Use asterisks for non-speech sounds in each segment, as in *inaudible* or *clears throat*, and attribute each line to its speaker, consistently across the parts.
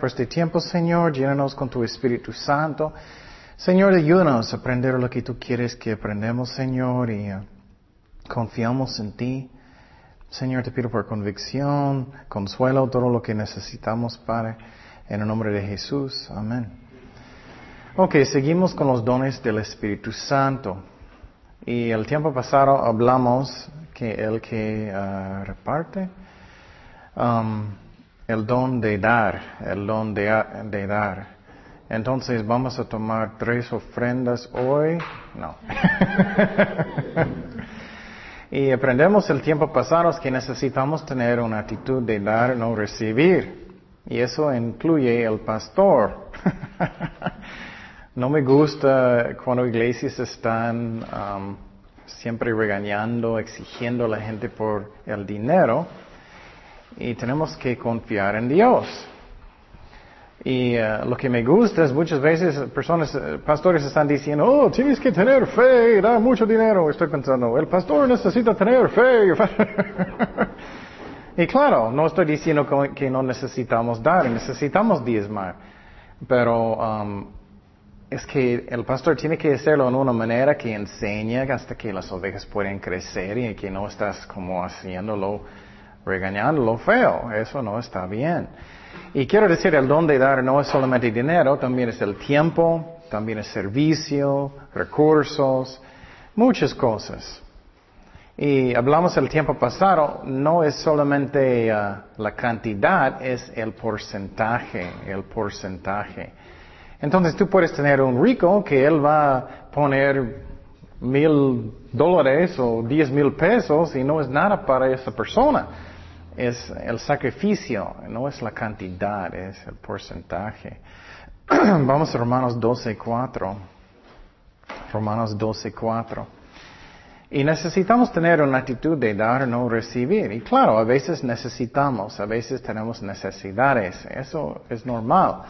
Speaker 1: Por este tiempo, Señor, llénanos con tu Espíritu Santo. Señor, ayúdanos a aprender lo que tú quieres que aprendamos, Señor, y uh, confiamos en ti. Señor, te pido por convicción, consuelo, todo lo que necesitamos, Padre, en el nombre de Jesús. Amén. Ok, seguimos con los dones del Espíritu Santo. Y el tiempo pasado hablamos que el que uh, reparte, um, el don de dar, el don de, de dar. Entonces vamos a tomar tres ofrendas hoy. No. *laughs* y aprendemos el tiempo pasado que necesitamos tener una actitud de dar, no recibir. Y eso incluye el pastor. *laughs* No me gusta cuando iglesias están um, siempre regañando, exigiendo a la gente por el dinero y tenemos que confiar en Dios. Y uh, lo que me gusta es muchas veces personas, uh, pastores están diciendo, oh, tienes que tener fe y dar mucho dinero. Estoy pensando, el pastor necesita tener fe. y *laughs* claro, no estoy diciendo que no necesitamos dar, necesitamos diezmar. Pero um, es que el pastor tiene que hacerlo en una manera que enseña hasta que las ovejas pueden crecer y que no estás como haciéndolo, regañándolo feo. Eso no está bien. Y quiero decir, el don de dar no es solamente dinero, también es el tiempo, también es servicio, recursos, muchas cosas. Y hablamos el tiempo pasado, no es solamente uh, la cantidad, es el porcentaje, el porcentaje. Entonces tú puedes tener un rico que él va a poner mil dólares o diez mil pesos y no es nada para esa persona. Es el sacrificio, no es la cantidad, es el porcentaje. *clears throat* Vamos a Romanos 12, 4. Romanos 12, 4. Y necesitamos tener una actitud de dar, no recibir. Y claro, a veces necesitamos, a veces tenemos necesidades. Eso es normal.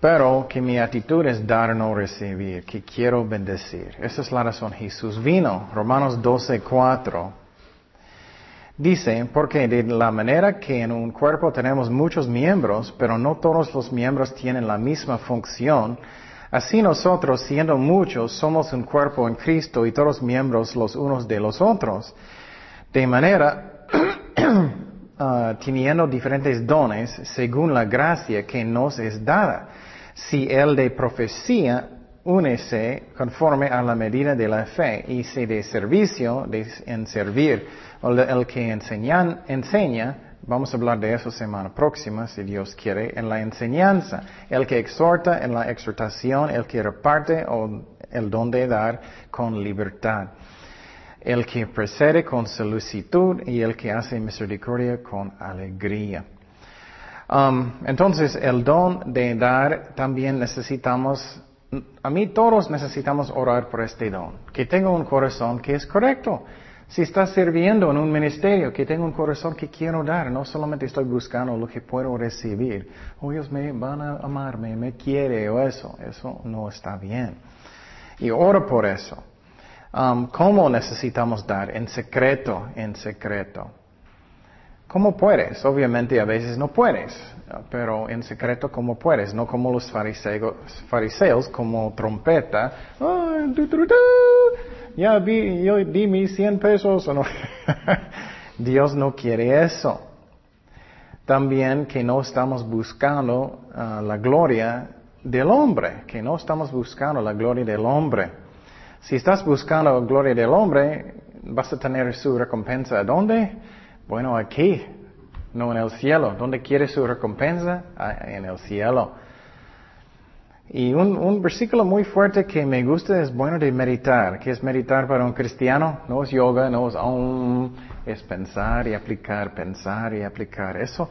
Speaker 1: Pero que mi actitud es dar, no recibir, que quiero bendecir. Esa es la razón. Jesús vino. Romanos 12, 4. Dice, porque de la manera que en un cuerpo tenemos muchos miembros, pero no todos los miembros tienen la misma función, así nosotros, siendo muchos, somos un cuerpo en Cristo y todos miembros los unos de los otros. De manera, uh, *clears throat* teniendo diferentes dones según la gracia que nos es dada si el de profecía únese conforme a la medida de la fe y si de servicio, de, en servir, el que enseña, vamos a hablar de eso semana próxima, si Dios quiere, en la enseñanza, el que exhorta en la exhortación, el que reparte o el don de dar con libertad, el que precede con solicitud y el que hace misericordia con alegría. Um, entonces, el don de dar también necesitamos, a mí todos necesitamos orar por este don, que tenga un corazón que es correcto. Si estás sirviendo en un ministerio, que tenga un corazón que quiero dar, no solamente estoy buscando lo que puedo recibir. Oh, ellos me van a amarme, me quiere o eso, eso no está bien. Y oro por eso. Um, ¿Cómo necesitamos dar? En secreto, en secreto. ¿Cómo puedes? Obviamente a veces no puedes, pero en secreto ¿cómo puedes? No como los fariseos, fariseos como trompeta. ya vi, yo di mis 100 pesos. no. *laughs* Dios no quiere eso. También que no estamos buscando ah, la gloria del hombre, que no estamos buscando la gloria del hombre. Si estás buscando la gloria del hombre, vas a tener su recompensa. ¿Dónde? Bueno, aquí, no en el cielo. ¿Dónde quiere su recompensa? Ah, en el cielo. Y un, versículo muy fuerte que me gusta es bueno de meditar. ¿Qué es meditar para un cristiano? No es yoga, no es um, es pensar y aplicar, pensar y aplicar. Eso,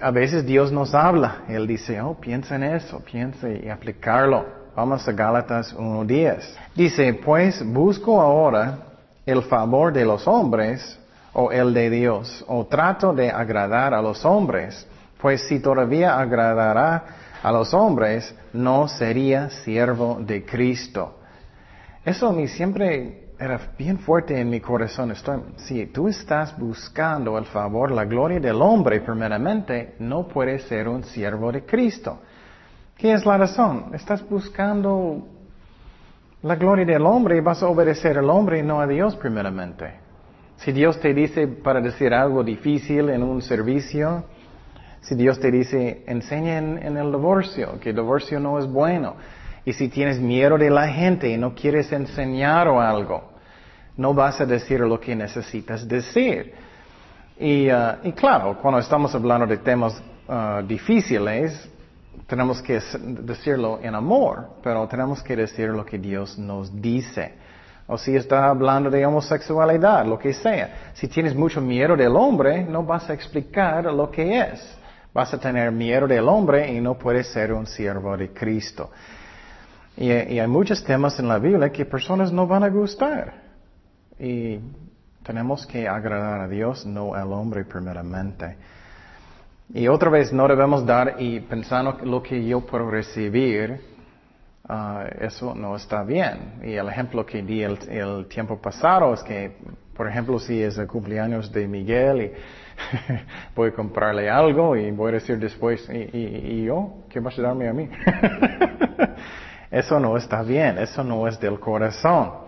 Speaker 1: a veces Dios nos habla. Él dice, oh, piensa en eso, piensa y aplicarlo. Vamos a Gálatas 1.10. Dice, pues busco ahora el favor de los hombres o el de Dios, o trato de agradar a los hombres, pues si todavía agradará a los hombres, no sería siervo de Cristo. Eso a mí siempre era bien fuerte en mi corazón. Estoy, si tú estás buscando el favor, la gloria del hombre primeramente, no puedes ser un siervo de Cristo. ¿Qué es la razón? Estás buscando la gloria del hombre y vas a obedecer al hombre y no a Dios primeramente. Si Dios te dice para decir algo difícil en un servicio, si Dios te dice enseña en el divorcio, que el divorcio no es bueno, y si tienes miedo de la gente y no quieres enseñar o algo, no vas a decir lo que necesitas decir. Y, uh, claro, cuando estamos hablando de temas uh, difíciles, tenemos que decirlo en amor, pero tenemos que decir lo que Dios nos dice. O si está hablando de homosexualidad, lo que sea. Si tienes mucho miedo del hombre, no vas a explicar lo que es. Vas a tener miedo del hombre y no puedes ser un siervo de Cristo. Y, hay muchos temas en la Biblia que personas no van a gustar. Y tenemos que agradar a Dios, no al hombre primeramente. Y otra vez no debemos dar y pensando lo que yo puedo recibir, ah, eso no está bien. Y el ejemplo que di el, tiempo pasado es que, por ejemplo, si es el cumpleaños de Miguel y *laughs* voy a comprarle algo y voy a decir después, ¿y, y yo? ¿Qué vas a darme a mí? *laughs* Eso no está bien, eso no es del corazón.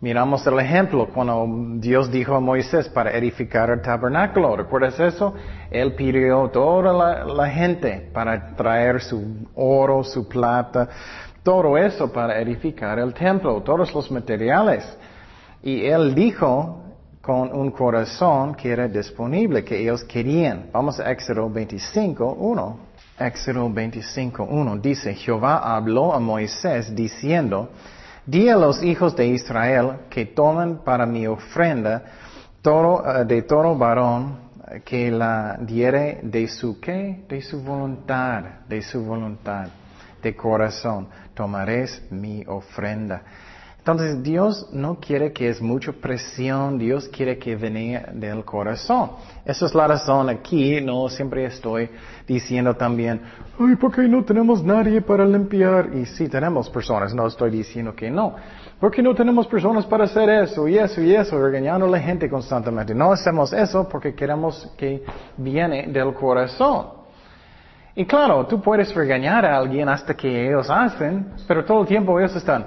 Speaker 1: Miramos el ejemplo cuando Dios dijo a Moisés para edificar el tabernáculo. ¿Recuerdas eso? Él pidió toda la, gente para traer su oro, su plata, todo eso para edificar el templo, todos los materiales. Y él dijo con un corazón que era disponible, que ellos querían. Vamos a Éxodo 25, 1. Éxodo 25.1 dice, Jehová habló a Moisés diciendo, di a los hijos de Israel que tomen para mi ofrenda toro, eh, de todo varón eh, que la diere de su qué, de su voluntad, de su voluntad, de corazón, tomaréis mi ofrenda. Entonces Dios no quiere que es mucha presión, Dios quiere que venga del corazón. Esa es la razón aquí, no siempre estoy diciendo también, ay, ¿por qué no tenemos nadie para limpiar? Y sí tenemos personas, no estoy diciendo que no. ¿Por qué no tenemos personas para hacer eso y eso y eso, regañando a la gente constantemente? No hacemos eso porque queremos que viene del corazón. Y claro, tú puedes regañar a alguien hasta que ellos hacen, pero todo el tiempo ellos están,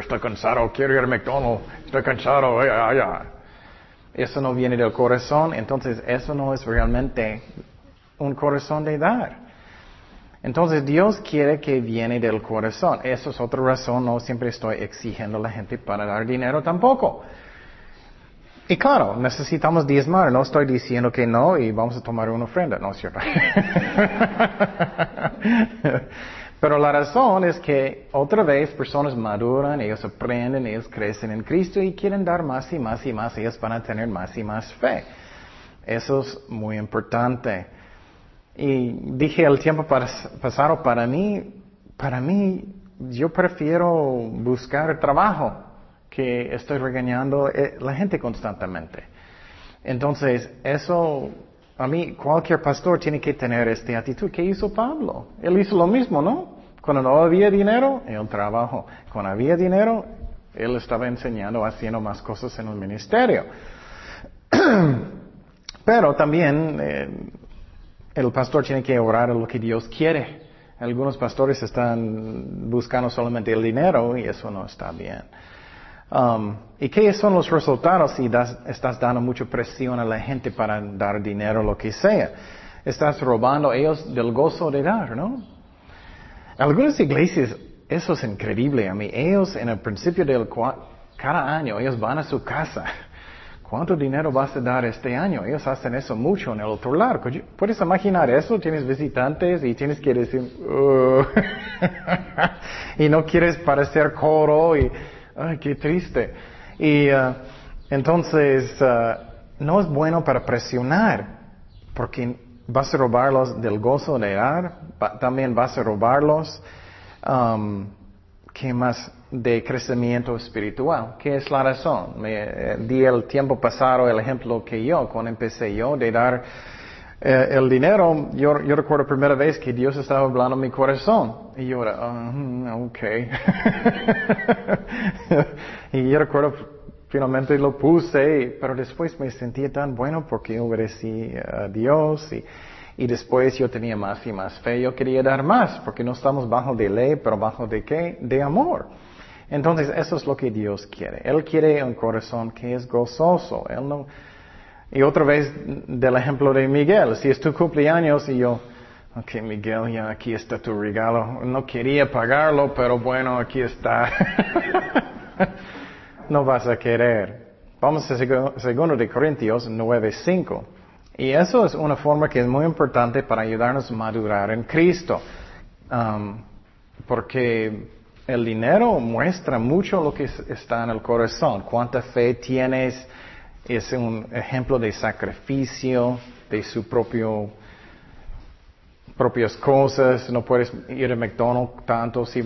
Speaker 1: estoy cansado, quiero ir a McDonald's, estoy cansado, Eso no viene del corazón, entonces eso no es realmente un corazón de dar. Entonces Dios quiere que viene del corazón. Eso es otra razón, no siempre estoy exigiendo a la gente para dar dinero tampoco. Y claro, necesitamos diezmar, no estoy diciendo que no y vamos a tomar una ofrenda, no es cierto. *laughs* Pero la razón es que otra vez personas maduran, ellos aprenden, ellos crecen en Cristo y quieren dar más y más y más, ellos van a tener más y más fe. Eso es muy importante. Y dije el tiempo pasado, para mí, para mí, yo prefiero buscar trabajo que estoy regañando eh, la gente constantemente. Entonces, eso, a mí, cualquier pastor tiene que tener esta actitud. ¿Qué hizo Pablo? Él hizo lo mismo, ¿no? Cuando no había dinero, él trabajó. Cuando había dinero, él estaba enseñando, haciendo más cosas en el ministerio. *clears throat* Pero también eh, el pastor tiene que orar lo que Dios quiere. Algunos pastores están buscando solamente el dinero y eso no está bien. Um, ¿Y qué son los resultados si estás dando mucha presión a la gente para dar dinero, lo que sea? Estás robando ellos del gozo de dar, ¿no? Algunas iglesias, eso es increíble a mí. Ellos en el principio del cada año, ellos van a su casa. *laughs* ¿Cuánto dinero vas a dar este año? Ellos hacen eso mucho en el otro lado. ¿Puedes imaginar eso? Tienes visitantes y tienes que decir, *laughs* y no quieres parecer coro y ay, qué triste. Y uh, entonces, uh, no es bueno para presionar, porque vas a robarlos del gozo de dar, también vas a robarlos, um, ¿qué más? De crecimiento espiritual. ¿Qué es la razón? Me eh, di el tiempo pasado el ejemplo que yo, cuando empecé yo, de dar Eh, el dinero, yo, yo recuerdo la primera vez que Dios estaba hablando en mi corazón. Y yo era, ah, ok. *laughs* y yo recuerdo, finalmente lo puse, pero después me sentía tan bueno porque obedecí a Dios y, y después yo tenía más y más fe. Yo quería dar más porque no estamos bajo de ley, pero bajo de qué? De amor. Entonces, eso es lo que Dios quiere. Él quiere un corazón que es gozoso. Él no, y otra vez del ejemplo de Miguel, si es tu cumpleaños y yo, ok Miguel, ya aquí está tu regalo, no quería pagarlo, pero bueno, aquí está. *laughs* no vas a querer. Vamos a segundo de Corintios 9:5. Y eso es una forma que es muy importante para ayudarnos a madurar en Cristo. Um, porque el dinero muestra mucho lo que está en el corazón, cuánta fe tienes, es un ejemplo de sacrificio, de su propio propias cosas, no puedes ir a McDonald's tanto si,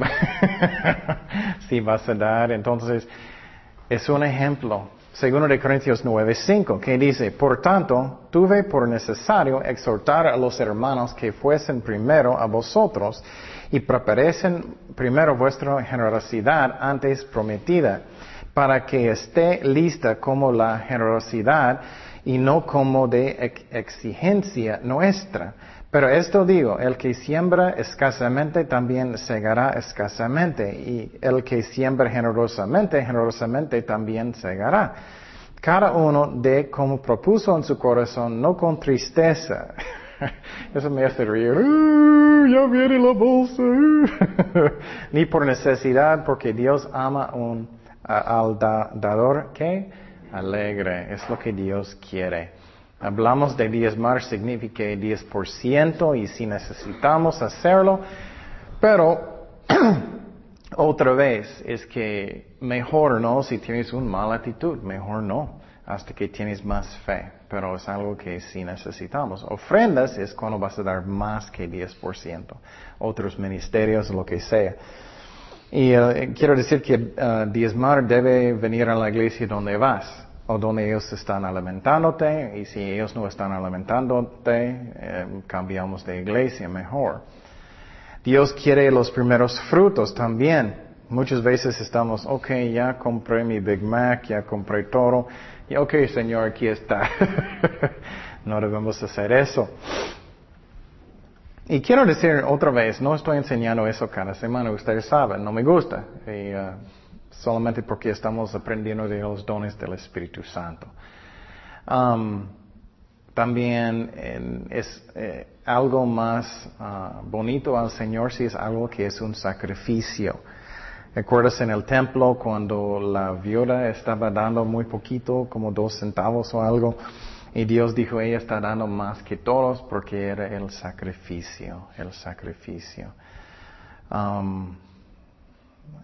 Speaker 1: *laughs* si vas a dar. Entonces, es un ejemplo. Segundo de Corintios 9:5, que dice, por tanto, tuve por necesario exhortar a los hermanos que fuesen primero a vosotros y preparen primero vuestra generosidad antes prometida para que esté lista como la generosidad y no como de exigencia nuestra. Pero esto digo, el que siembra escasamente también segará escasamente, y el que siembra generosamente, generosamente también segará. Cada uno de como propuso en su corazón, no con tristeza. *laughs* Eso me hace reír. ya viene la bolsa. *laughs* Ni por necesidad, porque Dios ama un al dador que alegre, es lo que Dios quiere. Hablamos de diezmar, significa 10% y si necesitamos hacerlo, pero *clears throat* otra vez es que mejor no si tienes una mala actitud, mejor no, hasta que tienes más fe, pero es algo que sí necesitamos. Ofrendas es cuando vas a dar más que 10%, otros ministerios, lo que sea. Y eh, quiero decir que uh, diezmar debe venir a la iglesia donde vas o donde ellos están alimentándote y si ellos no están alimentándote, eh, cambiamos de iglesia mejor. Dios quiere los primeros frutos también. Muchas veces estamos, ok, ya compré mi Big Mac, ya compré todo, y ok, Señor, aquí está. *laughs* no debemos hacer eso. Y quiero decir otra vez, no estoy enseñando eso cada semana, ustedes saben, no me gusta. Y, uh, solamente porque estamos aprendiendo de los dones del Espíritu Santo. Um, también es eh, algo más uh, bonito al Señor si es algo que es un sacrificio. ¿Recuerdas en el templo cuando la viuda estaba dando muy poquito, como dos centavos o algo? Y Dios dijo, ella está dando más que todos porque era el sacrificio, el sacrificio. Um,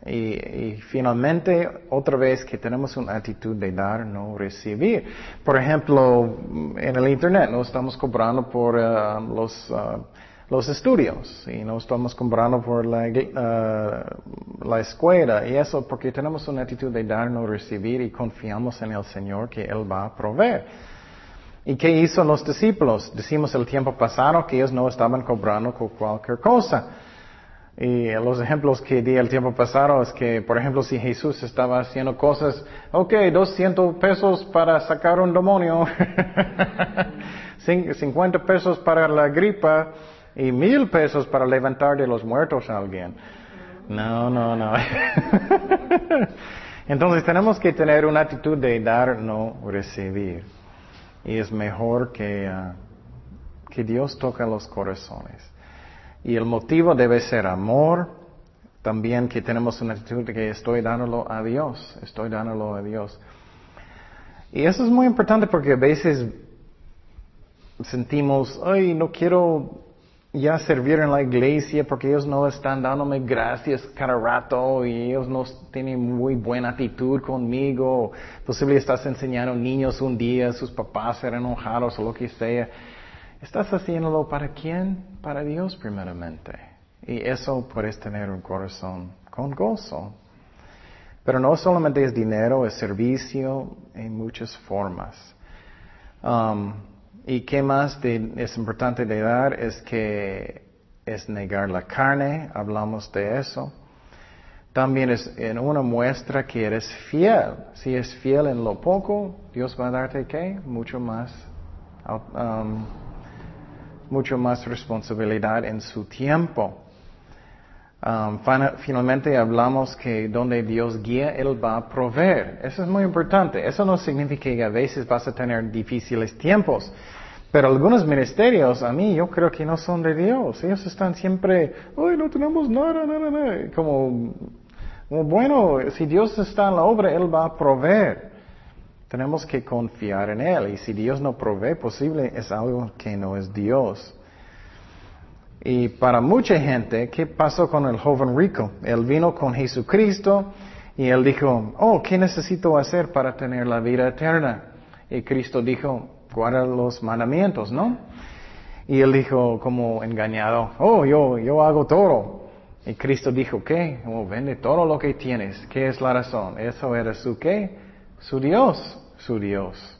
Speaker 1: y, finalmente, otra vez que tenemos una actitud de dar, no recibir. Por ejemplo, en el Internet no estamos cobrando por uh, los, uh, los estudios y no estamos cobrando por la, uh, la escuela y eso porque tenemos una actitud de dar, no recibir y confiamos en el Señor que Él va a proveer. ¿Y qué hizo los discípulos? Decimos el tiempo pasado que ellos no estaban cobrando con cualquier cosa. Y los ejemplos que di el tiempo pasado es que, por ejemplo, si Jesús estaba haciendo cosas, ok, 200 pesos para sacar un demonio, *laughs* 50 pesos para la gripa y mil pesos para levantar de los muertos a alguien. No, no, no. *laughs* Entonces tenemos que tener una actitud de dar, no recibir. Y es mejor que, ah, que Dios toque los corazones. Y el motivo debe ser amor, también que tenemos una actitud de que estoy dándolo a Dios, estoy dándolo a Dios. Y eso es muy importante porque a veces sentimos, ay, no quiero ya servir en la iglesia porque ellos no están dándome gracias cada rato y ellos no tienen muy buena actitud conmigo. Posible estás enseñando niños un día, sus papás serán enojados o lo que sea. Estás haciéndolo para quién? Para Dios primeramente. Y eso puedes tener un corazón con gozo. Pero no solamente es dinero, es servicio en muchas formas. Um, ¿Y qué más es importante de dar? Es que es negar la carne, hablamos de eso. También es en una muestra que eres fiel. Si es fiel en lo poco, Dios va a darte qué? Mucho más, um, mucho más responsabilidad en su tiempo. Um, finalmente hablamos que donde Dios guía, Él va a proveer. Eso es muy importante. Eso no significa que a veces vas a tener difíciles tiempos. Pero algunos ministerios, a mí, yo creo que no son de Dios. Ellos están siempre, ay, no tenemos nada, nada, nada. Como, bueno, si Dios está en la obra, Él va a proveer. Tenemos que confiar en Él. Y si Dios no provee, posible es algo que no es Dios. Y para mucha gente, ¿qué pasó con el joven rico? Él vino con Jesucristo y él dijo, oh, ¿qué necesito hacer para tener la vida eterna? Y Cristo dijo, guarda los mandamientos, ¿no? Y él dijo como engañado, oh, yo, yo hago todo. Y Cristo dijo, ¿qué? Oh, vende todo lo que tienes. ¿Qué es la razón? Eso era su qué? Su Dios, su Dios.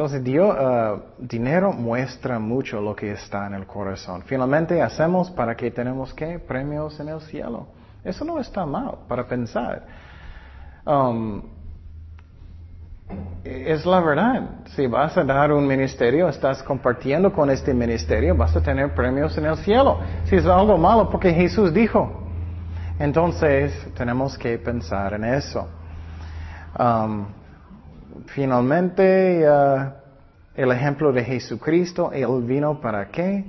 Speaker 1: Entonces, Dios, uh, dinero muestra mucho lo que está en el corazón. Finalmente, hacemos para que tenemos qué? Premios en el cielo. Eso no está mal para pensar. Um, es la verdad. Si vas a dar un ministerio, estás compartiendo con este ministerio, vas a tener premios en el cielo. Si es algo malo, porque Jesús dijo. Entonces, tenemos que pensar en eso. Um, finalmente, el ejemplo de Jesucristo, Él vino para qué?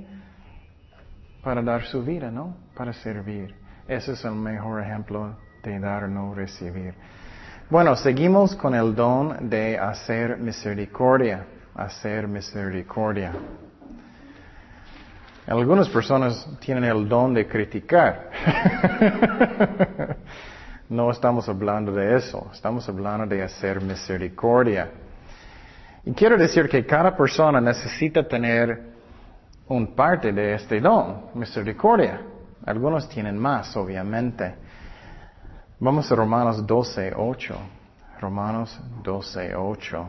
Speaker 1: Para dar su vida, ¿no? Para servir. Ese es el mejor ejemplo de dar no recibir. Bueno, seguimos con el don de hacer misericordia, hacer misericordia. Algunas personas tienen el don de criticar. *laughs* no estamos hablando de eso, estamos hablando de hacer misericordia. Y quiero decir que cada persona necesita tener un parte de este don, misericordia. Algunos tienen más, obviamente. Vamos a Romanos 12, 8. Romanos 12, 8.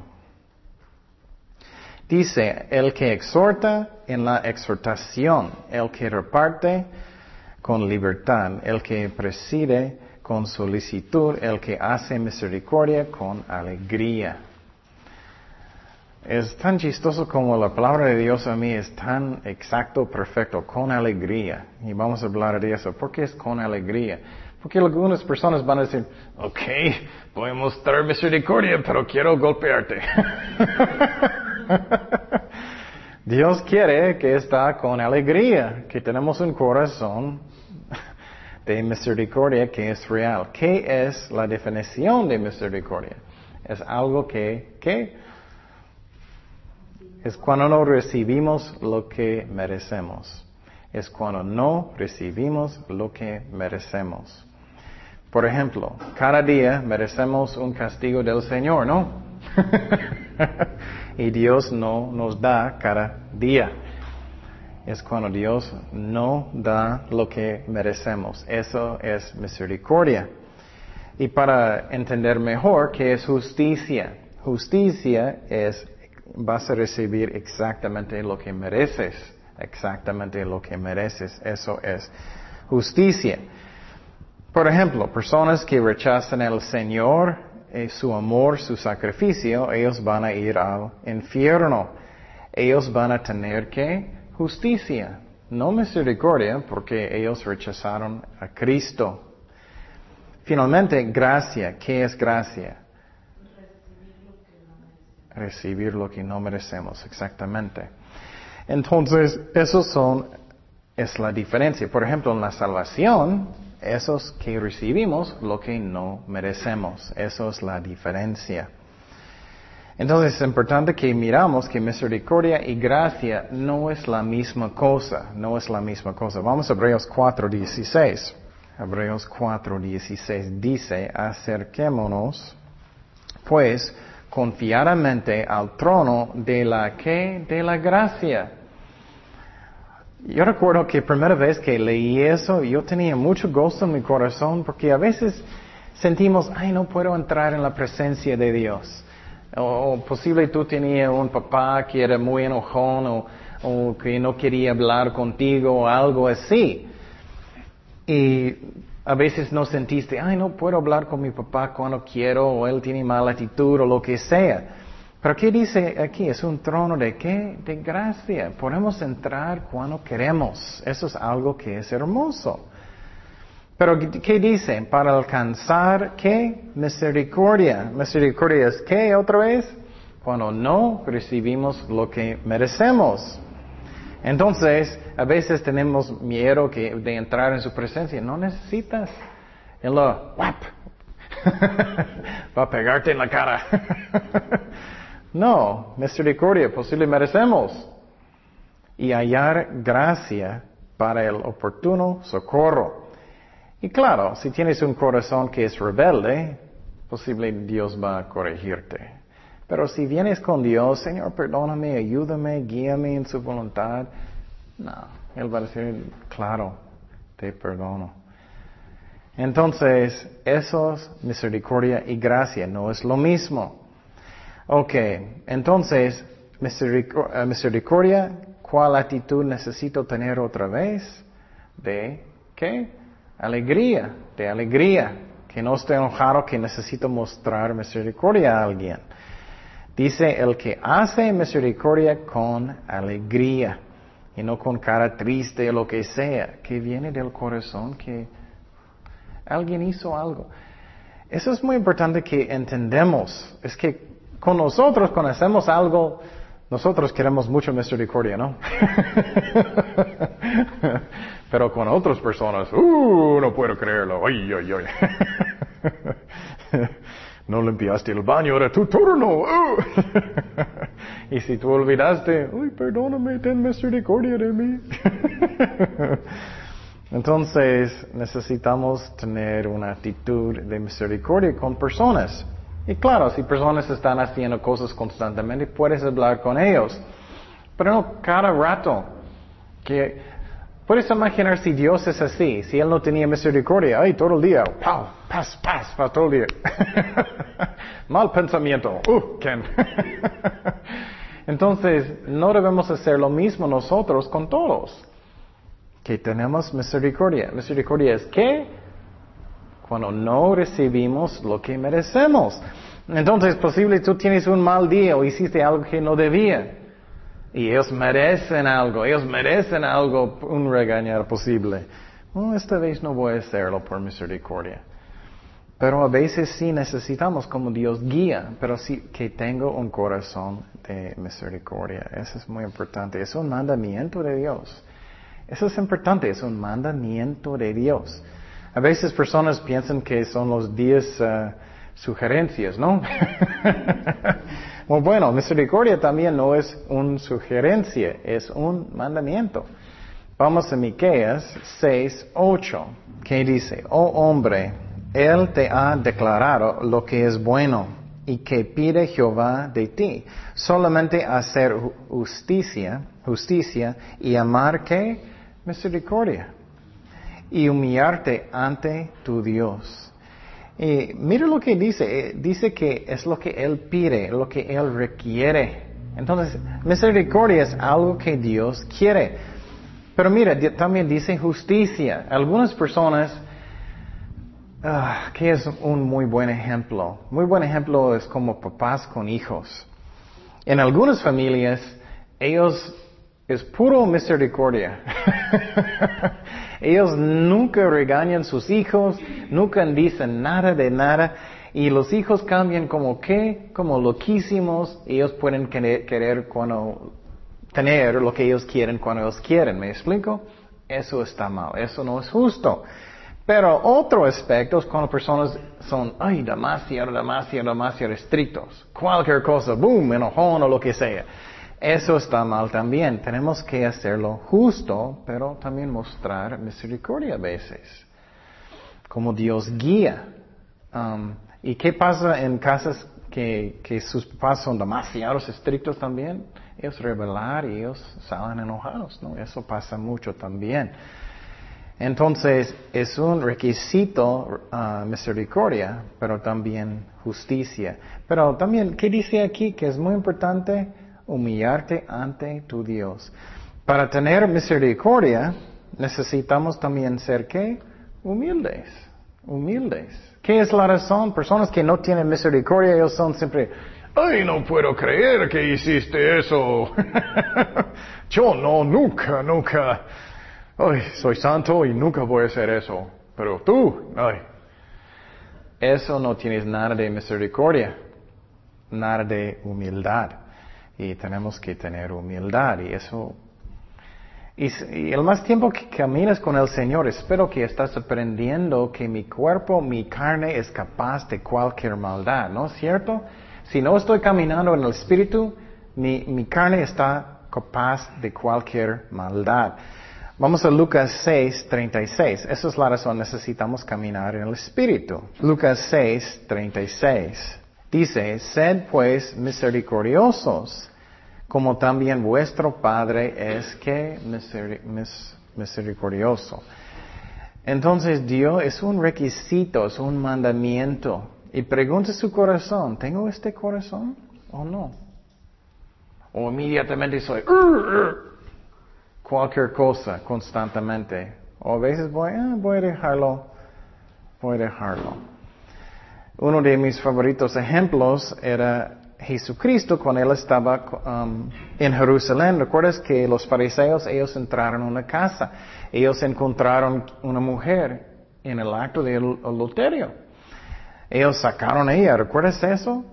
Speaker 1: Dice, el que exhorta en la exhortación, el que reparte con libertad, el que preside con solicitud, el que hace misericordia con alegría. Es tan chistoso como la palabra de Dios a mí es tan exacto, perfecto, con alegría. Y vamos a hablar de eso. ¿Por qué es con alegría? Porque algunas personas van a decir, ok, voy a mostrar misericordia, pero quiero golpearte. *laughs* Dios quiere que está con alegría, que tenemos un corazón de misericordia que es real. ¿Qué es la definición de misericordia? Es algo que, ¿qué? Es cuando no recibimos lo que merecemos. Es cuando no recibimos lo que merecemos. Por ejemplo, cada día merecemos un castigo del Señor, ¿no? *laughs* y Dios no nos da cada día. Es cuando Dios no da lo que merecemos. Eso es misericordia. Y para entender mejor qué es justicia. Justicia es, vas a recibir exactamente lo que mereces. Exactamente lo que mereces. Eso es justicia. Por ejemplo, personas que rechazan al Señor, eh, su amor, su sacrificio, ellos van a ir al infierno. Ellos van a tener que justicia, no misericordia, porque ellos rechazaron a Cristo. Finalmente, gracia. ¿Qué es gracia? Recibir lo que no merecemos, exactamente. Entonces, esos son, es la diferencia. Por ejemplo, en la salvación, esos que recibimos lo que no merecemos. Eso es la diferencia. Entonces es importante que miramos que misericordia y gracia no es la misma cosa, no es la misma cosa. Vamos a Hebreos 4.16. Hebreos 4.16 dice, acerquémonos pues confiadamente al trono de la que, de la gracia yo recuerdo que primera vez que leí eso, yo tenía mucho gozo en mi corazón porque a veces sentimos, ay, no puedo entrar en la presencia de Dios. O, posible tú tenías un papá que era muy enojón o, o que no quería hablar contigo o algo así. Y a veces no sentiste, ay, no puedo hablar con mi papá cuando quiero, o él tiene mala actitud, o lo que sea. Pero ¿qué dice aquí? Es un trono de qué? De gracia. Podemos entrar cuando queremos. Eso es algo que es hermoso. Pero ¿qué dice? Para alcanzar qué? Misericordia. Misericordia es qué otra vez? Cuando no recibimos lo que merecemos. Entonces, a veces tenemos miedo que, de entrar en su presencia. No necesitas. Él lo, ¡wap! Va a pegarte en la cara. *laughs* no, misericordia, posible merecemos. Y hallar gracia para el oportuno socorro. Y claro, si tienes un corazón que es rebelde, posible Dios va a corregirte. Pero si vienes con Dios, Señor, perdóname, ayúdame, guíame en su voluntad, no, Él va a decir, claro, te perdono. Entonces, eso es misericordia y gracia, no es lo mismo. Ok, entonces, eh, misericordia, ¿cuál actitud necesito tener otra vez? De, ¿qué? Alegría, de alegría, que no esté enojado, que necesito mostrar misericordia a alguien. Dice el que hace misericordia con alegría y no con cara triste o lo que sea, que viene del corazón que alguien hizo algo. Eso es muy importante que entendemos. Es que con nosotros cuando hacemos algo, nosotros queremos mucho misericordia, ¿no? *laughs* Pero con otras personas, ¡uh! No puedo creerlo. *laughs* No limpiaste el baño, era tu turno. Uh. *laughs* y si tú olvidaste, ay, perdóname, ten misericordia de mí. Entonces necesitamos tener una actitud de misericordia con personas. Y claro, si personas están haciendo cosas constantemente, puedes hablar con ellos. Pero no cada rato. Que Puedes imaginar si Dios es así, si Él no tenía misericordia, ay, todo el día, pau, paz, paz, paz, todo el día. *laughs* Mal pensamiento, uh, Ken. *laughs* Entonces, no debemos hacer lo mismo nosotros con todos. Que tenemos misericordia. Misericordia es que cuando no recibimos lo que merecemos. Entonces, posible tú tienes un mal día o hiciste algo que no debía. Y ellos merecen algo, ellos merecen algo, un regañar posible. esta vez no voy a hacerlo por misericordia. Pero a veces sí necesitamos como Dios guía, pero sí que tengo un corazón de misericordia. Eso es muy importante. Es un mandamiento de Dios. Eso es importante, es un mandamiento de Dios. A veces personas piensan que son los diez uh, sugerencias, ¿no? *laughs* bueno, misericordia también no es una sugerencia, es un mandamiento. Vamos a Miqueas 6, 8, que dice, oh hombre, él te ha declarado lo que es bueno y que pide Jehová de ti, solamente hacer justicia, justicia y amar que misericordia y humillarte ante tu Dios. Y mira lo que dice, eh, dice que es lo que Él pide, lo que Él requiere. Entonces, misericordia es algo que Dios quiere. Pero mira, también dice justicia. Algunas personas, ah, que es un muy buen ejemplo. Muy buen ejemplo es como papás con hijos. En algunas familias, ellos es puro misericordia. *laughs* Ellos nunca regañan sus hijos, nunca dicen nada de nada. Y los hijos cambian como qué, como loquísimos. Ellos pueden querer, cuando, tener lo que ellos quieren cuando ellos quieren. ¿Me explico? Eso está mal, eso no es justo. Pero otro aspecto es cuando personas son, ay, demasiado, demasiado, demasiado estrictos. Cualquier cosa, boom, enojón o lo que sea. Eso está mal también. Tenemos que hacerlo justo, pero también mostrar misericordia a veces. Como Dios guía. Um, ¿Y qué pasa en casas que, sus papás son demasiado estrictos también? Ellos rebelar y ellos salen enojados, ¿no? Eso pasa mucho también. Entonces es un requisito uh, misericordia, pero también justicia. Pero también, ¿qué dice aquí? Que es muy importante humillarte ante tu Dios. Para tener misericordia necesitamos también ser qué? Humildes, humildes. ¿Qué es la razón? Personas que no tienen misericordia, ellos son siempre, ay, no puedo creer que hiciste eso. *laughs* Yo no, nunca, nunca. Ay, soy santo y nunca voy a hacer eso. Pero tú, ay. Eso no tienes nada de misericordia, nada de humildad. Y tenemos que tener humildad y eso y, el más tiempo que caminas con el Señor, espero que estás aprendiendo que mi cuerpo, mi carne es capaz de cualquier maldad, ¿no es cierto? Si no estoy caminando en el Espíritu, mi, mi carne está capaz de cualquier maldad. Vamos a Lucas 6, 36. Esa es la razón, necesitamos caminar en el Espíritu. Lucas 6, 36. Dice, sed pues misericordiosos como también vuestro Padre es que misericordioso. Entonces Dios es un requisito, es un mandamiento. Y pregunta su corazón, ¿tengo este corazón o no? O inmediatamente soy cualquier cosa constantemente. O a veces voy, ah, voy a dejarlo, voy a dejarlo. Uno de mis favoritos ejemplos era Jesucristo cuando él estaba um, en Jerusalén. ¿Recuerdas que los fariseos, ellos entraron en una casa? Ellos encontraron una mujer en el acto del adulterio. Ellos sacaron a ella, ¿recuerdas eso?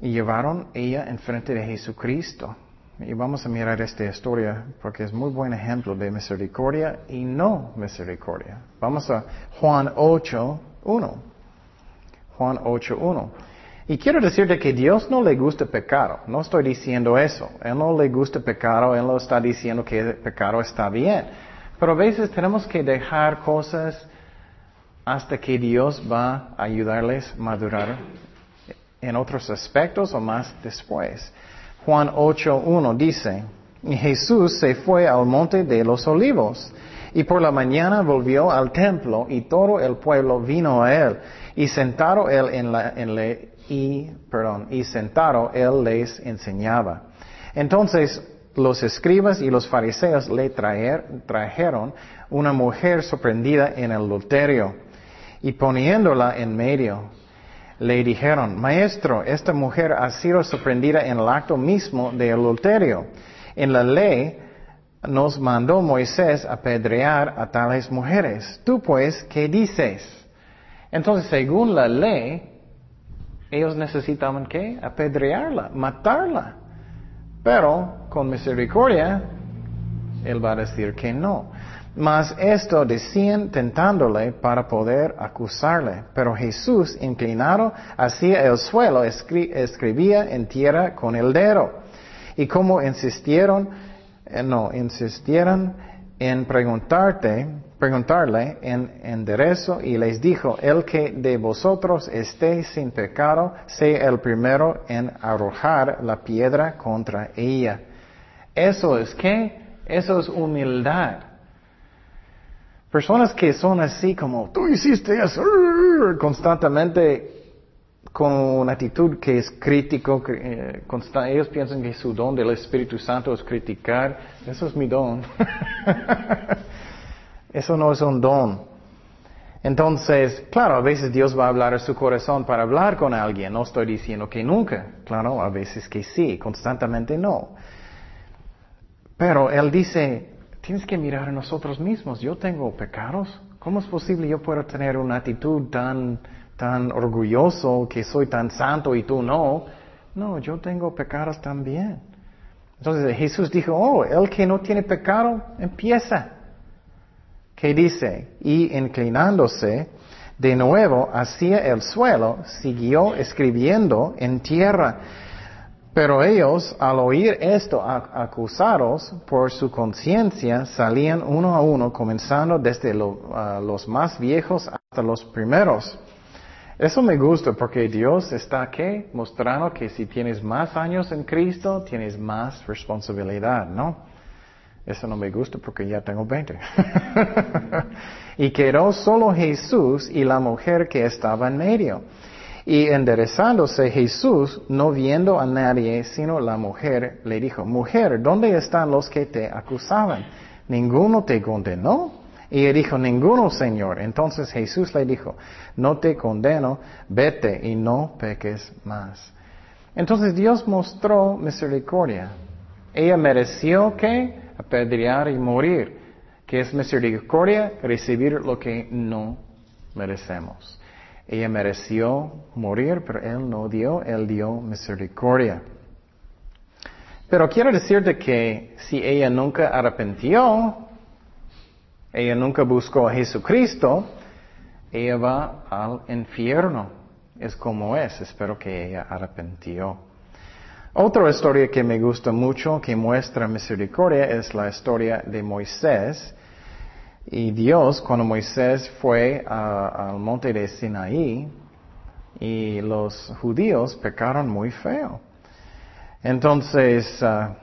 Speaker 1: Y llevaron ella enfrente de Jesucristo. Y vamos a mirar esta historia porque es muy buen ejemplo de misericordia y no misericordia. Vamos a Juan 8, 1. Juan 8, 1. Y quiero decirte que Dios no le gusta pecado. No estoy diciendo eso. Él no le gusta pecado. Él no está diciendo que el pecado está bien. Pero a veces tenemos que dejar cosas hasta que Dios va a ayudarles a madurar en otros aspectos o más después. Juan 8.1 dice, y Jesús se fue al monte de los olivos y por la mañana volvió al templo y todo el pueblo vino a él y sentado él en la, en y, perdón, y sentado él les enseñaba. Entonces los escribas y los fariseos le trajeron una mujer sorprendida en el adulterio y poniéndola en medio, le dijeron, Maestro, esta mujer ha sido sorprendida en el acto mismo de adulterio. En la ley nos mandó Moisés apedrear a tales mujeres. Tú pues, ¿qué dices? Entonces, según la ley, ellos necesitaban qué? Apedrearla, matarla. Pero con misericordia, Él va a decir que no. Mas esto decían tentándole para poder acusarle. Pero Jesús, inclinado hacia el suelo, escribía en tierra con el dedo. Y como insistieron, eh, no, insistieron en preguntarte, preguntarle en enderezo y les dijo, el que de vosotros esté sin pecado, sea el primero en arrojar la piedra contra ella. Eso es qué? Eso es humildad. Personas que son así como, tú hiciste eso, constantemente con una actitud que es crítico, eh, ellos piensan que su don del Espíritu Santo es criticar, eso es mi don. *laughs* Eso no es un don. Entonces, claro, a veces Dios va a hablar a su corazón para hablar con alguien. No estoy diciendo que nunca. Claro, a veces que sí, constantemente no. Pero Él dice, tienes que mirar a nosotros mismos. Yo tengo pecados. ¿Cómo es posible yo puedo tener una actitud tan, tan orgulloso que soy tan santo y tú no? No, yo tengo pecados también. Entonces Jesús dijo, oh, el que no tiene pecado, empieza que dice, y inclinándose de nuevo hacia el suelo, siguió escribiendo en tierra. Pero ellos, al oír esto, acusados por su conciencia, salían uno a uno, comenzando desde los más viejos hasta los primeros. Eso me gusta porque Dios está aquí mostrando que si tienes más años en Cristo, tienes más responsabilidad, ¿no? Eso no me gusta porque ya tengo 20. *laughs* y quedó solo Jesús y la mujer que estaba en medio. Y enderezándose Jesús, no viendo a nadie, sino la mujer, le dijo, mujer, ¿dónde están los que te acusaban? ¿Ninguno te condenó? Y él dijo, ninguno, Señor. Entonces Jesús le dijo, no te condeno, vete y no peques más. Entonces Dios mostró misericordia. Ella mereció que apedrear y morir. que es misericordia? Recibir lo que no merecemos. Ella mereció morir, pero Él no dio, Él dio misericordia. Pero quiero decirte que si ella nunca arrepintió, ella nunca buscó a Jesucristo, ella va al infierno. Es como es. Espero que ella arrepintió. Otra historia que me gusta mucho, que muestra misericordia, es la historia de Moisés. Y Dios, cuando Moisés fue al monte de Sinaí, y los judíos pecaron muy feo. Entonces, ah,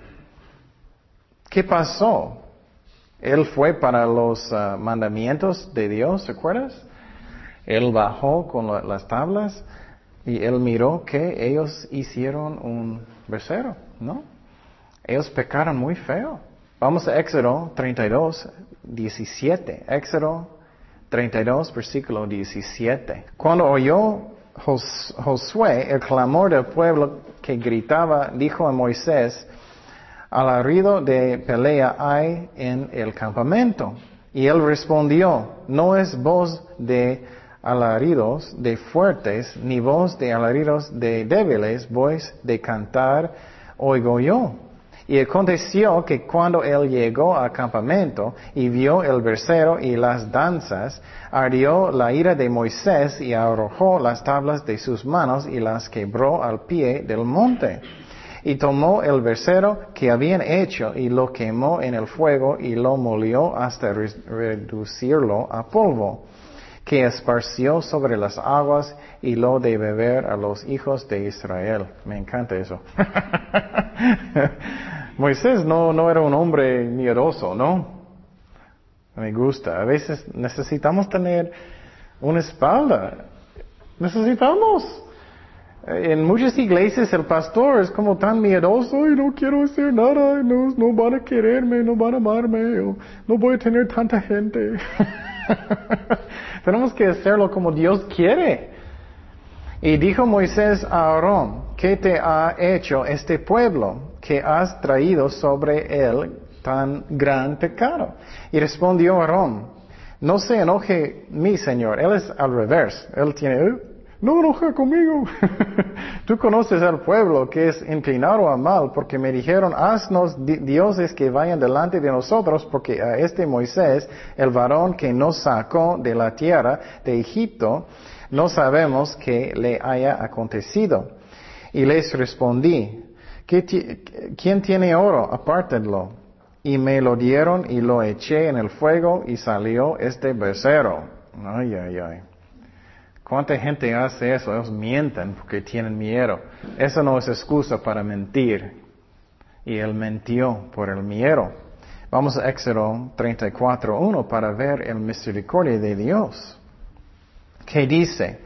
Speaker 1: ¿qué pasó? Él fue para los ah, mandamientos de Dios, ¿se acuerdas? Él bajó con las tablas y él miró que ellos hicieron un becerro, ¿no? Ellos pecaron muy feo. Vamos a Éxodo 32, 17. Éxodo 32, versículo 17. Cuando oyó Josué el clamor del pueblo que gritaba, dijo a Moisés, alarido de pelea hay en el campamento. Y él respondió, no es voz de alaridos de fuertes, ni voz de alaridos de débiles, voz de cantar oigo yo. Y aconteció que cuando él llegó al campamento y vio el versero y las danzas, ardió la ira de Moisés y arrojó las tablas de sus manos y las quebró al pie del monte. Y tomó el versero que habían hecho y lo quemó en el fuego y lo molió hasta reducirlo a polvo, que esparció sobre las aguas y lo de beber a los hijos de Israel. Me encanta eso. *laughs* Moisés no, no era un hombre miedoso, ¿no? Me gusta. A veces necesitamos tener una espalda. Necesitamos. En muchas iglesias el pastor es como tan miedoso y no quiero hacer nada, no, no van a quererme, no van a amarme, no voy a tener tanta gente. *laughs* *laughs* Tenemos que hacerlo como Dios quiere. Y dijo Moisés a Aarón, ¿qué te ha hecho este pueblo que has traído sobre él tan gran pecado? Y respondió Aarón, no se enoje mi Señor, él es al revés, él tiene, no enoja conmigo. *laughs* Tú conoces al pueblo que es inclinado a mal, porque me dijeron, haznos dioses que vayan delante de nosotros, porque a este Moisés, el varón que nos sacó de la tierra de Egipto, no sabemos qué le haya acontecido. Y les respondí, ¿quién tiene oro? Apártenlo. Y me lo dieron y lo eché en el fuego y salió este becerro. Ay, ay, ay. ¿Cuánta gente hace eso? Ellos mienten porque tienen miedo. Eso no es excusa para mentir. Y él mentió por el miedo. Vamos a Éxodo 34.1 para ver el misericordia de Dios. ¿Qué dice?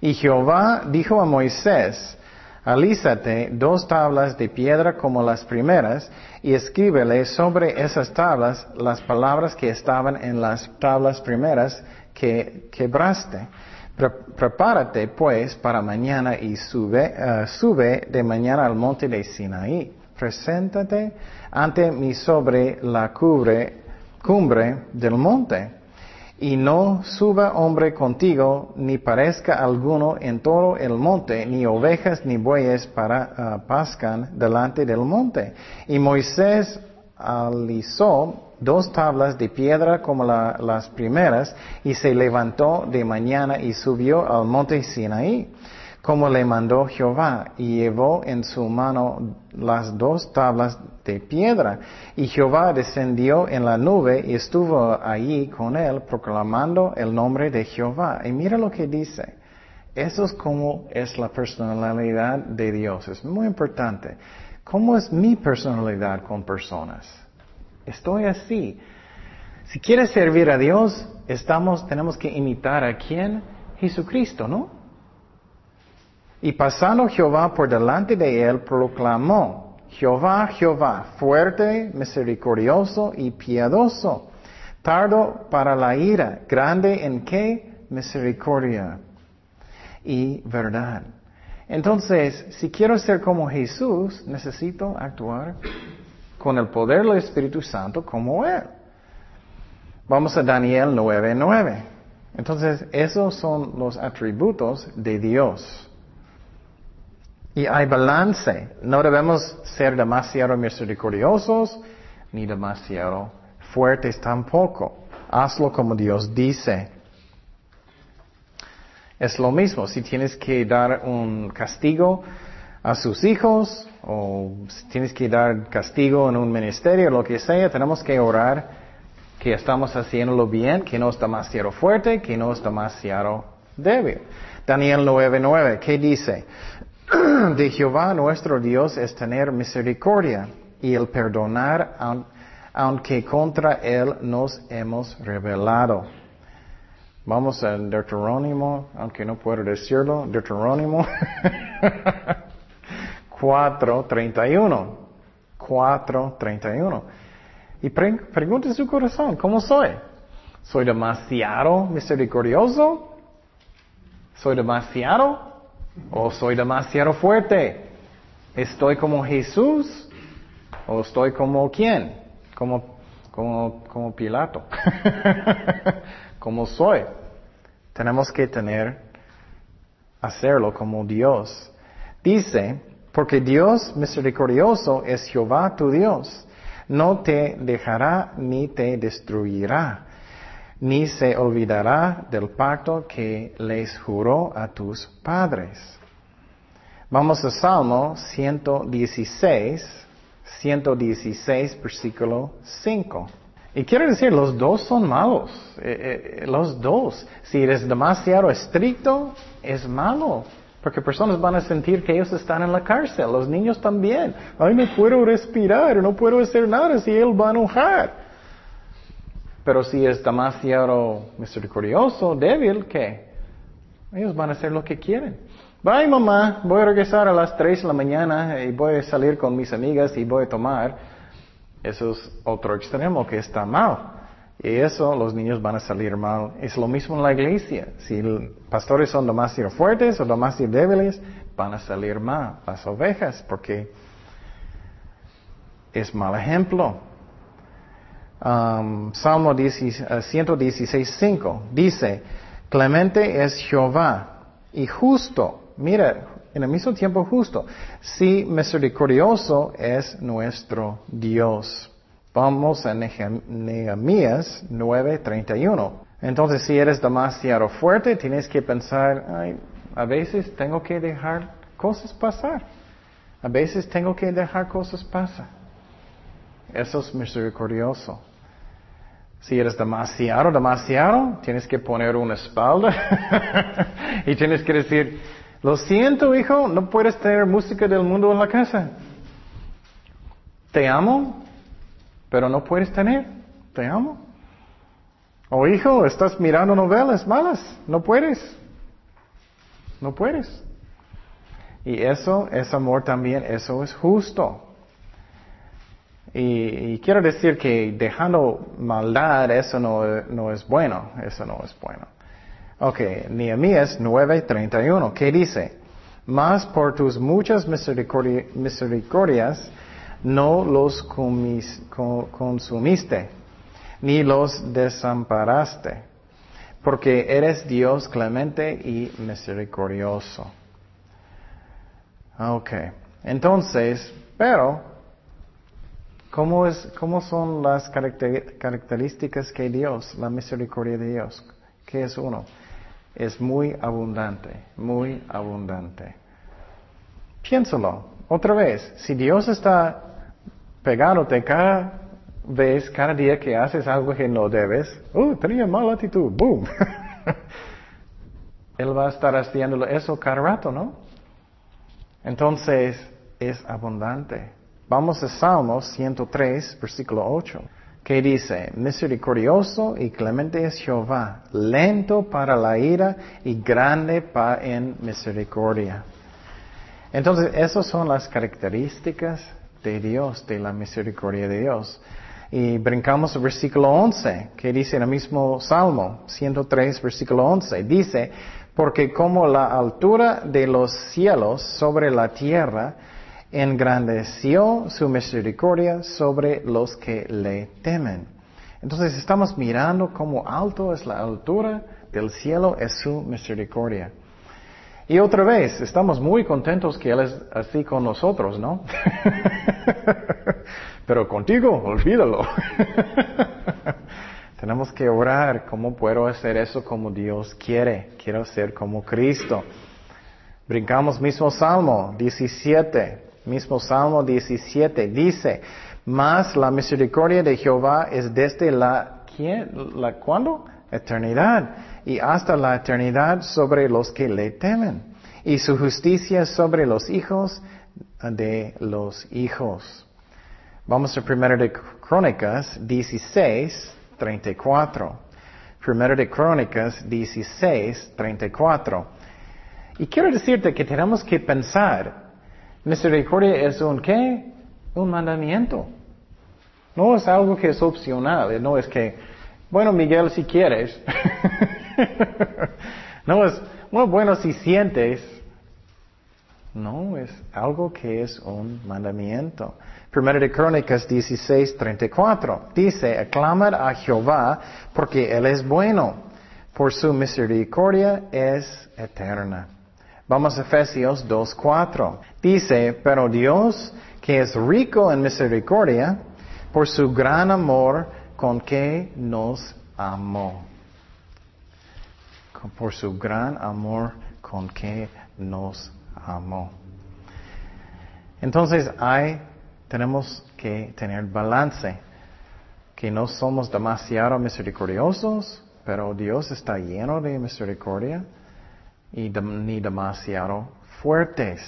Speaker 1: Y Jehová dijo a Moisés, alízate dos tablas de piedra como las primeras y escríbele sobre esas tablas las palabras que estaban en las tablas primeras que quebraste prepárate pues para mañana y sube, eh, sube de mañana al monte de Sinaí. Preséntate ante mí sobre la cubre, cumbre del monte. Y no suba hombre contigo, ni parezca alguno en todo el monte, ni ovejas ni bueyes para uh, pascan delante del monte. Y Moisés alisó dos tablas de piedra como las primeras y se levantó de mañana y subió al monte Sinaí, como le mandó Jehová, y llevó en su mano las dos tablas de piedra. Y Jehová descendió en la nube y estuvo allí con él, proclamando el nombre de Jehová. Y mira lo que dice. Eso es como es la personalidad de Dios. Es muy importante. ¿Cómo es mi personalidad con personas? Estoy así. Si quieres servir a Dios, estamos, tenemos que imitar a quién? Jesucristo, ¿no? Y pasando Jehová por delante de él, proclamó, Jehová, Jehová, fuerte, misericordioso y piadoso, tardo para la ira, grande en qué? Misericordia y verdad. Entonces, si quiero ser como Jesús, necesito actuar con el poder del Espíritu Santo como Él. Vamos a Daniel 9:9. Entonces, esos son los atributos de Dios. Y hay balance. No debemos ser demasiado misericordiosos ni demasiado fuertes tampoco. Hazlo como Dios dice. Es lo mismo, si tienes que dar un castigo a sus hijos o tienes que dar castigo en un ministerio, lo que sea, tenemos que orar que estamos haciéndolo bien, que no es demasiado fuerte, que no es demasiado débil. Daniel 9:9, ¿qué dice? *clears throat* De Jehová nuestro Dios es tener misericordia y el perdonar aunque contra él nos hemos rebelado. Vamos a Deuterónimo, aunque no puedo decirlo, Deuterónimo *laughs* 4.31. 4.31. Y pregunte su corazón, ¿cómo soy? ¿Soy demasiado misericordioso? ¿Soy demasiado? ¿O soy demasiado fuerte? ¿Estoy como Jesús? ¿O estoy como quién? Como, como, como Pilato. *laughs* como soy. Tenemos que tener, hacerlo como Dios. Dice, porque Dios misericordioso es Jehová tu Dios. No te dejará ni te destruirá, ni se olvidará del pacto que les juró a tus padres. Vamos a Salmo 116, 116, versículo 5. Y quiero decir, los dos son malos, eh, eh, los dos. Si eres demasiado estricto, es malo. Porque personas van a sentir que ellos están en la cárcel, los niños también. Ay, no puedo respirar, no puedo hacer nada si él va a enojar. Pero si es demasiado misericordioso, débil, ¿qué? Ellos van a hacer lo que quieren. Bye mamá, voy a regresar a las 3 de la mañana y voy a salir con mis amigas y voy a tomar. Eso es otro extremo que está mal. Y eso los niños van a salir mal. Es lo mismo en la iglesia. Si pastores son demasiado fuertes o demasiado débiles, van a salir mal las ovejas porque es mal ejemplo. Um, Salmo 116.5 uh, dice, clemente es Jehová y justo. Mira, en el mismo tiempo justo. Sí, misericordioso es nuestro Dios. Vamos a Nehemías 9:31. Entonces, si eres demasiado fuerte, tienes que pensar, a veces tengo que dejar cosas pasar. A veces tengo que dejar cosas pasar. Eso es misericordioso. Si eres demasiado, demasiado, tienes que poner una espalda *laughs* y tienes que decir, lo siento, hijo, no puedes tener música del mundo en la casa. Te amo, pero no puedes tener. Te amo. O hijo, estás mirando novelas malas. No puedes. No puedes. Y eso es amor también, eso es justo. Y, quiero decir que dejando maldad, eso no, no es bueno, eso no es bueno. Ok, Nehemías 9:31, ¿qué dice? Más por tus muchas misericordias no los consumiste, ni los desamparaste, porque eres Dios clemente y misericordioso. Ok, entonces, pero, ¿cómo, es, cómo son las características que Dios, la misericordia de Dios? ¿Qué es uno? es muy abundante, muy abundante. Piénsalo, otra vez, si Dios está pegándote cada vez, cada día que haces algo que no debes, oh, tenía mala actitud, boom. *laughs* Él va a estar haciendo eso cada rato, ¿no? Entonces, es abundante. Vamos a Salmos 103, versículo 8, que dice, misericordioso y clemente es Jehová, lento para la ira y grande para en misericordia. Entonces, esas son las características de Dios, de la misericordia de Dios. Y brincamos al versículo 11, que dice en el mismo Salmo 103, versículo 11. Dice, porque como la altura de los cielos sobre la tierra, engrandeció su misericordia sobre los que le temen. Entonces estamos mirando cómo alto es la altura del cielo, es su misericordia. Y otra vez, estamos muy contentos que Él es así con nosotros, ¿no? *laughs* Pero contigo, olvídalo. *laughs* Tenemos que orar, ¿cómo puedo hacer eso como Dios quiere? Quiero ser como Cristo. Brincamos mismo Salmo 17, mismo Salmo 17, dice, más la misericordia de Jehová es desde la, ¿quién? ¿La cuándo? Eternidad. Y hasta la eternidad sobre los que le temen. Y su justicia sobre los hijos de los hijos. Vamos a primero de Crónicas 16, 34. Primero de Crónicas 16, 34. Y quiero decirte que tenemos que pensar, misericordia es un qué? Un mandamiento. No es algo que es opcional, no es que, bueno Miguel, si quieres. *laughs* no es, bueno, si sientes. No, es algo que es un mandamiento. Primero de Crónicas 16, 34. Dice, aclamad a Jehová porque Él es bueno, por su misericordia es eterna. Vamos a Efesios 2, 4. Dice, pero Dios, que es rico en misericordia, por su gran amor con que nos amó. Por su gran amor con que nos amó. Entonces hay tenemos que tener balance, que no somos demasiado misericordiosos, pero Dios está lleno de misericordia y ni demasiado fuertes.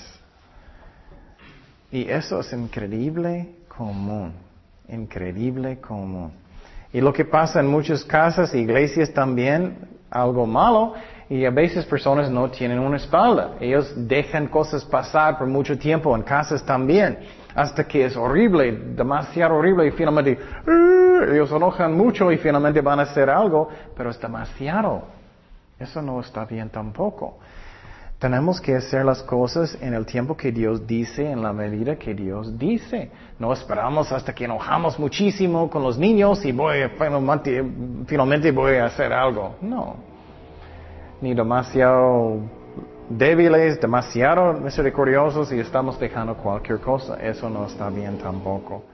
Speaker 1: Y eso es increíble común, increíble común. Y lo que pasa en muchas casas, iglesias también, algo malo, y a veces personas no tienen una espalda. Ellos dejan cosas pasar por mucho tiempo en casas también hasta que es horrible, demasiado horrible y finalmente ellos enojan mucho y finalmente van a hacer algo, pero es demasiado. Eso no está bien tampoco. Tenemos que hacer las cosas en el tiempo que Dios dice, en la medida que Dios dice. No esperamos hasta que enojamos muchísimo con los niños y voy, finalmente, finalmente voy a hacer algo. No. Ni demasiado débiles, demasiado misericordiosos y estamos dejando cualquier cosa. Eso no está bien tampoco.